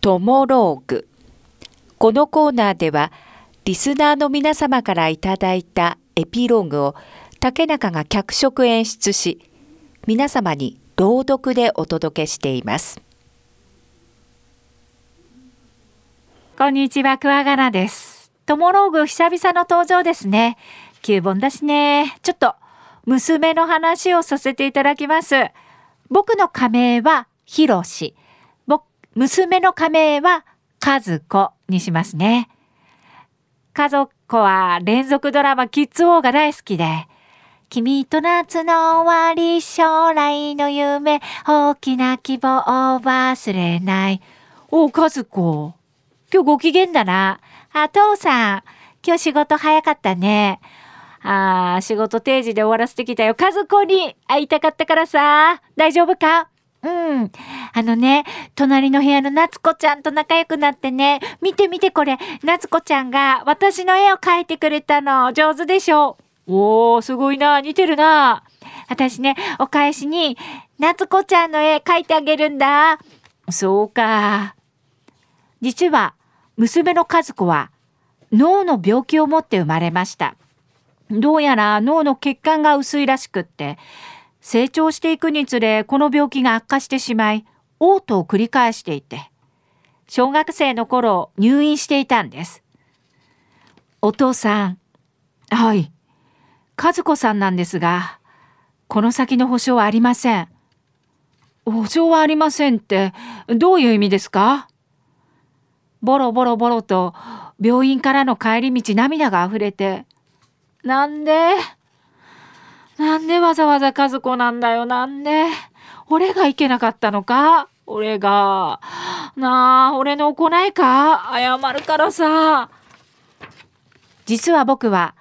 トモローグ。このコーナーでは、リスナーの皆様からいただいたエピローグを竹中が脚色演出し、皆様に朗読でお届けしています。こんにちは、クワガナです。トモローグ久々の登場ですね。9本だしね。ちょっと、娘の話をさせていただきます。僕の仮名はひろし。娘の仮名は和子にしますね。家族は連続ドラマキッズ王が大好きで、君と夏の終わり、将来の夢、大きな希望を忘れない。おう、和子。今日ご機嫌だな。あ、父さん。今日仕事早かったね。ああ、仕事定時で終わらせてきたよ。和子に会いたかったからさ。大丈夫か？うん。あのね、隣の部屋の夏子ちゃんと仲良くなってね、見て見てこれ、夏子ちゃんが私の絵を描いてくれたの。上手でしょおー、すごいな。似てるな。私ね、お返しに、夏子ちゃんの絵描いてあげるんだ。そうか。実は、娘の和子は、脳の病気を持って生まれました。どうやら脳の血管が薄いらしくって、成長していくにつれこの病気が悪化してしまい、嘔吐を繰り返していて、小学生の頃入院していたんです。お父さん、はい、和子さんなんですが、この先の保証はありません。保証はありませんって、どういう意味ですか？ボロボロボロと病院からの帰り道涙が溢れて、なんで？なんでわざわざ和子なんだよ、なんで？俺がいけなかったのか？俺が。なあ、俺の行いか？謝るからさ。実は僕は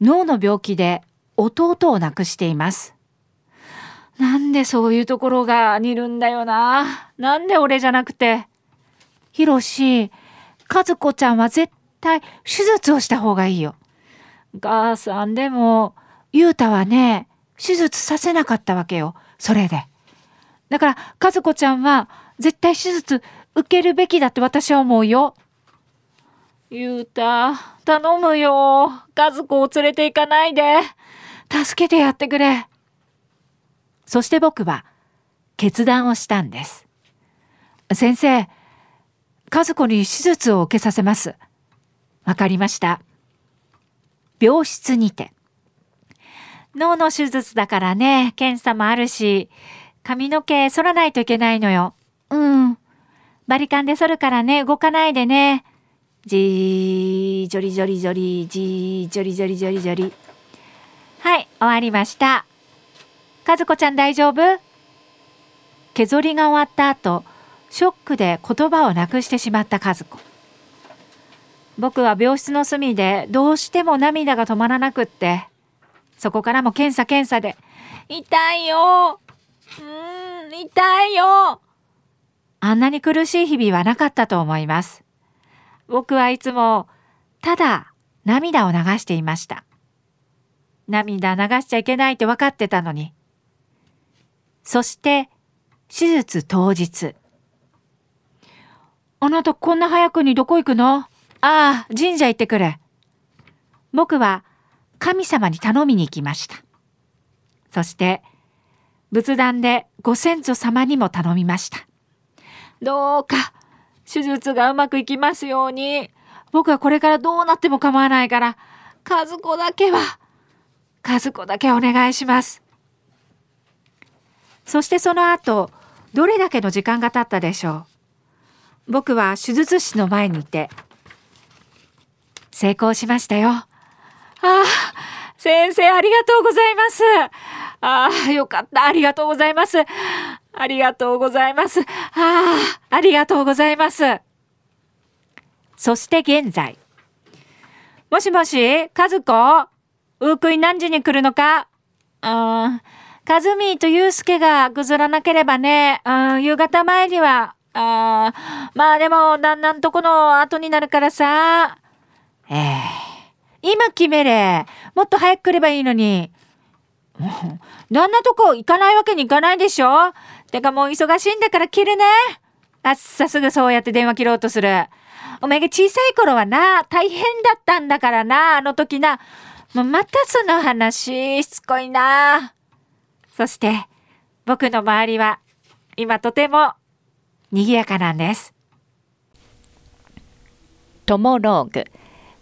脳の病気で弟を亡くしています。なんでそういうところが似るんだよな？なんで俺じゃなくて？ひろし、和子ちゃんは絶対手術をした方がいいよ。母さんでも、ゆうたはね、手術させなかったわけよ。それで。だから、和子ちゃんは絶対手術受けるべきだって私は思うよ。ゆうた、頼むよ。和子を連れて行かないで。助けてやってくれ。そして僕は決断をしたんです。先生、和子に手術を受けさせます。わかりました。病室にて。脳の手術だからね、検査もあるし、髪の毛剃らないといけないのよ。うん。バリカンで剃るからね、動かないでね。じー、じょりじょりじょり、じー、じょりじょりじょりじょり。はい、終わりました。和子ちゃん大丈夫？削りが終わった後、ショックで言葉をなくしてしまった和子。僕は病室の隅でどうしても涙が止まらなくって、そこからも検査検査で、痛いようん、痛いよあんなに苦しい日々はなかったと思います。僕はいつも、ただ涙を流していました。涙流しちゃいけないって分かってたのに。そして、手術当日。あなたこんな早くにどこ行くの？ああ、神社行ってくれ。僕は神様に頼みに行きました。そして、仏壇でご先祖様にも頼みました。どうか、手術がうまくいきますように。僕はこれからどうなっても構わないから、和子だけは、和子だけお願いします。そしてその後、どれだけの時間が経ったでしょう。僕は手術室の前にいて、成功しましたよ。ああ、先生ありがとうございます。ああ、よかった。ありがとうございます。ありがとうございます。ああ、ありがとうございます。そして現在。もしもし、和子ウークイ何時に来るのか？あカズミーとユウスケがぐずらなければね、うん夕方前には、あまあでも、旦那んとこの後になるからさ。ええー今決めれ。もっと早く来ればいいのに。旦那とこ行かないわけにいかないでしょてかもう忙しいんだから切るね。あっさすぐそうやって電話切ろうとする。お前が小さい頃はな、大変だったんだからな、あの時な。もうまたその話、しつこいな。そして、僕の周りは、今とても、賑やかなんです。トモローグ。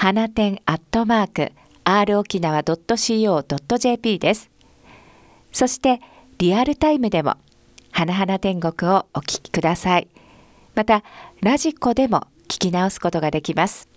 花店アットマーク r 沖縄 .co.jp です。そしてリアルタイムでも花々天国をお聞きください。またラジコでも聞き直すことができます。